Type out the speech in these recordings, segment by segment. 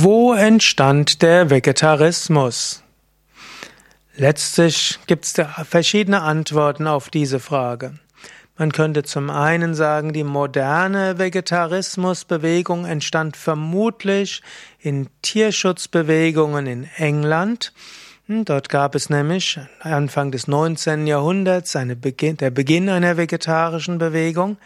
Wo entstand der Vegetarismus? Letztlich gibt es verschiedene Antworten auf diese Frage. Man könnte zum einen sagen, die moderne Vegetarismusbewegung entstand vermutlich in Tierschutzbewegungen in England. Hm, dort gab es nämlich Anfang des 19. Jahrhunderts eine Beginn, der Beginn einer vegetarischen Bewegung.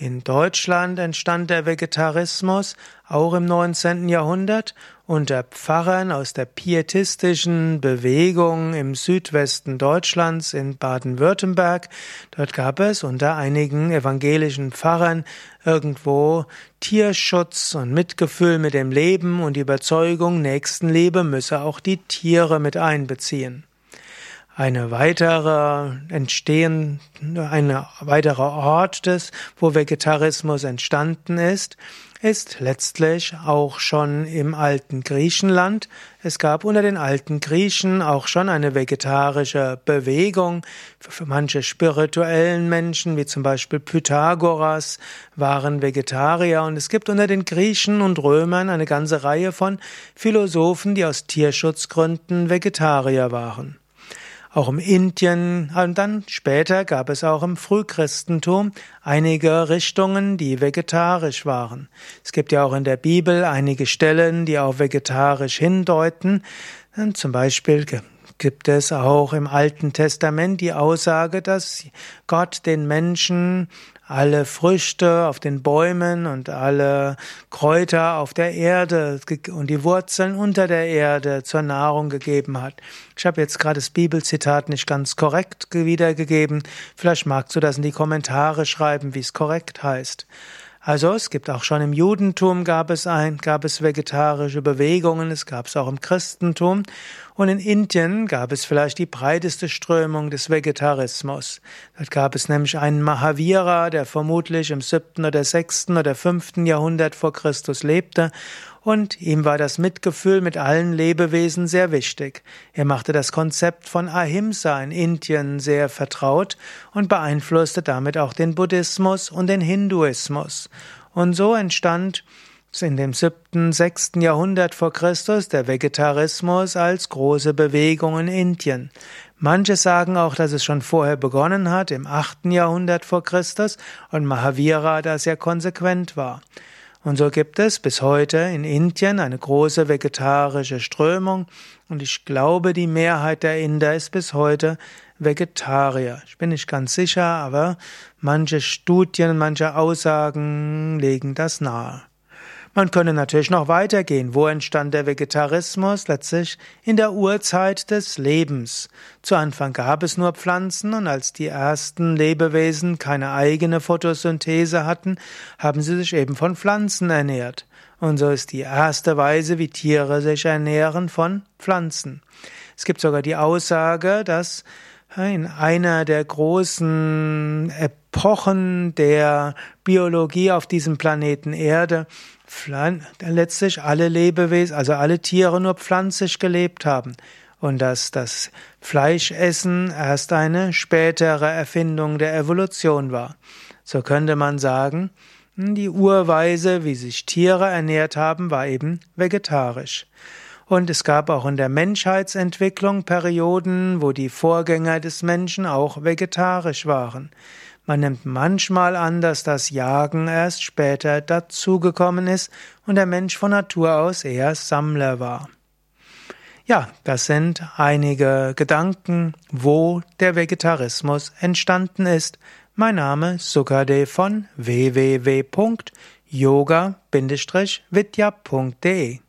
In Deutschland entstand der Vegetarismus auch im 19. Jahrhundert unter Pfarrern aus der pietistischen Bewegung im Südwesten Deutschlands in Baden-Württemberg. Dort gab es unter einigen evangelischen Pfarrern irgendwo Tierschutz und Mitgefühl mit dem Leben und die Überzeugung, Nächstenliebe müsse auch die Tiere mit einbeziehen. Eine weitere entstehen, eine weitere Ort des, wo Vegetarismus entstanden ist, ist letztlich auch schon im alten Griechenland. Es gab unter den alten Griechen auch schon eine vegetarische Bewegung. Für manche spirituellen Menschen, wie zum Beispiel Pythagoras, waren Vegetarier. Und es gibt unter den Griechen und Römern eine ganze Reihe von Philosophen, die aus Tierschutzgründen Vegetarier waren auch im Indien und dann später gab es auch im Frühchristentum einige Richtungen, die vegetarisch waren. Es gibt ja auch in der Bibel einige Stellen, die auf vegetarisch hindeuten. Zum Beispiel gibt es auch im Alten Testament die Aussage, dass Gott den Menschen alle Früchte auf den Bäumen und alle Kräuter auf der Erde und die Wurzeln unter der Erde zur Nahrung gegeben hat. Ich habe jetzt gerade das Bibelzitat nicht ganz korrekt wiedergegeben. Vielleicht magst du das in die Kommentare schreiben, wie es korrekt heißt. Also es gibt auch schon im Judentum gab es ein, gab es vegetarische Bewegungen, es gab es auch im Christentum und in Indien gab es vielleicht die breiteste Strömung des Vegetarismus. Dort gab es nämlich einen Mahavira, der vermutlich im siebten oder sechsten oder fünften Jahrhundert vor Christus lebte und ihm war das Mitgefühl mit allen Lebewesen sehr wichtig. Er machte das Konzept von Ahimsa in Indien sehr vertraut und beeinflusste damit auch den Buddhismus und den Hinduismus. Und so entstand in dem siebten, sechsten Jahrhundert vor Christus der Vegetarismus als große Bewegung in Indien. Manche sagen auch, dass es schon vorher begonnen hat, im achten Jahrhundert vor Christus, und Mahavira da sehr konsequent war. Und so gibt es bis heute in Indien eine große vegetarische Strömung und ich glaube, die Mehrheit der Inder ist bis heute Vegetarier. Ich bin nicht ganz sicher, aber manche Studien, manche Aussagen legen das nahe. Man könne natürlich noch weitergehen. Wo entstand der Vegetarismus? Letztlich in der Urzeit des Lebens. Zu Anfang gab es nur Pflanzen und als die ersten Lebewesen keine eigene Photosynthese hatten, haben sie sich eben von Pflanzen ernährt. Und so ist die erste Weise, wie Tiere sich ernähren, von Pflanzen. Es gibt sogar die Aussage, dass in einer der großen Epochen der Biologie auf diesem Planeten Erde letztlich alle Lebewesen, also alle Tiere nur pflanzlich gelebt haben und dass das Fleischessen erst eine spätere Erfindung der Evolution war. So könnte man sagen, die Urweise, wie sich Tiere ernährt haben, war eben vegetarisch. Und es gab auch in der Menschheitsentwicklung Perioden, wo die Vorgänger des Menschen auch vegetarisch waren. Man nimmt manchmal an, dass das Jagen erst später dazugekommen ist und der Mensch von Natur aus eher Sammler war. Ja, das sind einige Gedanken, wo der Vegetarismus entstanden ist. Mein Name Sukade von www.yoga-vidya.de